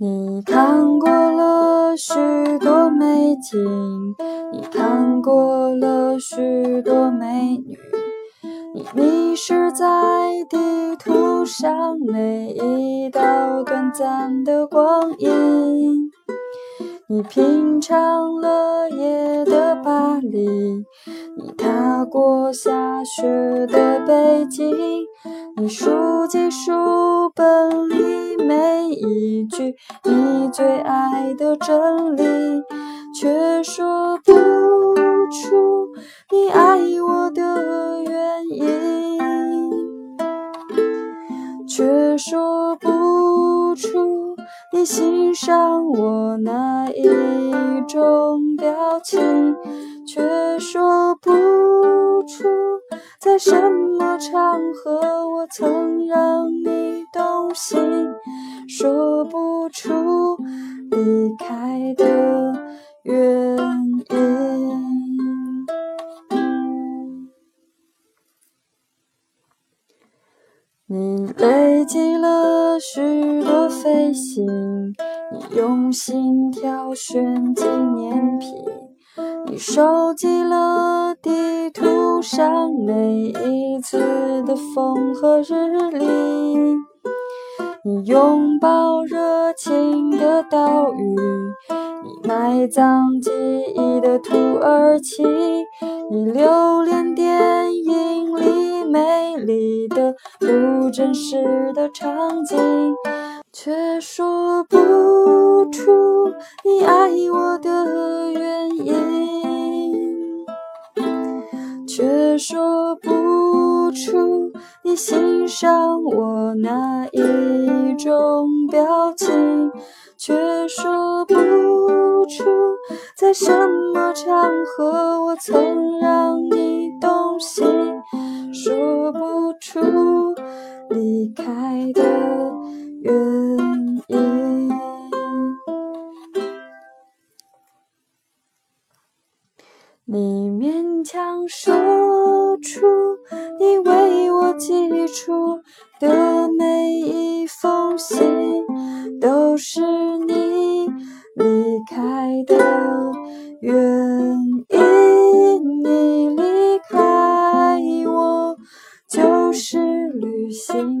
你看过了许多美景，你看过了许多美女，你迷失在地图上每一道短暂的光阴。你品尝了夜的巴黎，你踏过下雪的北京，你书记书本里一句你最爱的真理，却说不出你爱我的原因，却说不出。你欣赏我哪一种表情，却说不出在什么场合我曾让你动心，你累积了许多飞行，你用心挑选纪念品，你收集了地图上每一次的风和日丽，你拥抱热情的岛屿，你埋葬记忆的土耳其，你留恋电的。不真实的场景，却说不出你爱我的原因，却说不出你欣赏我哪一种表情，却说不出在什么场合我曾让你动心，开的原因你勉强说出你为我寄出的每一封信都是你离开的原因你离开我就是旅行。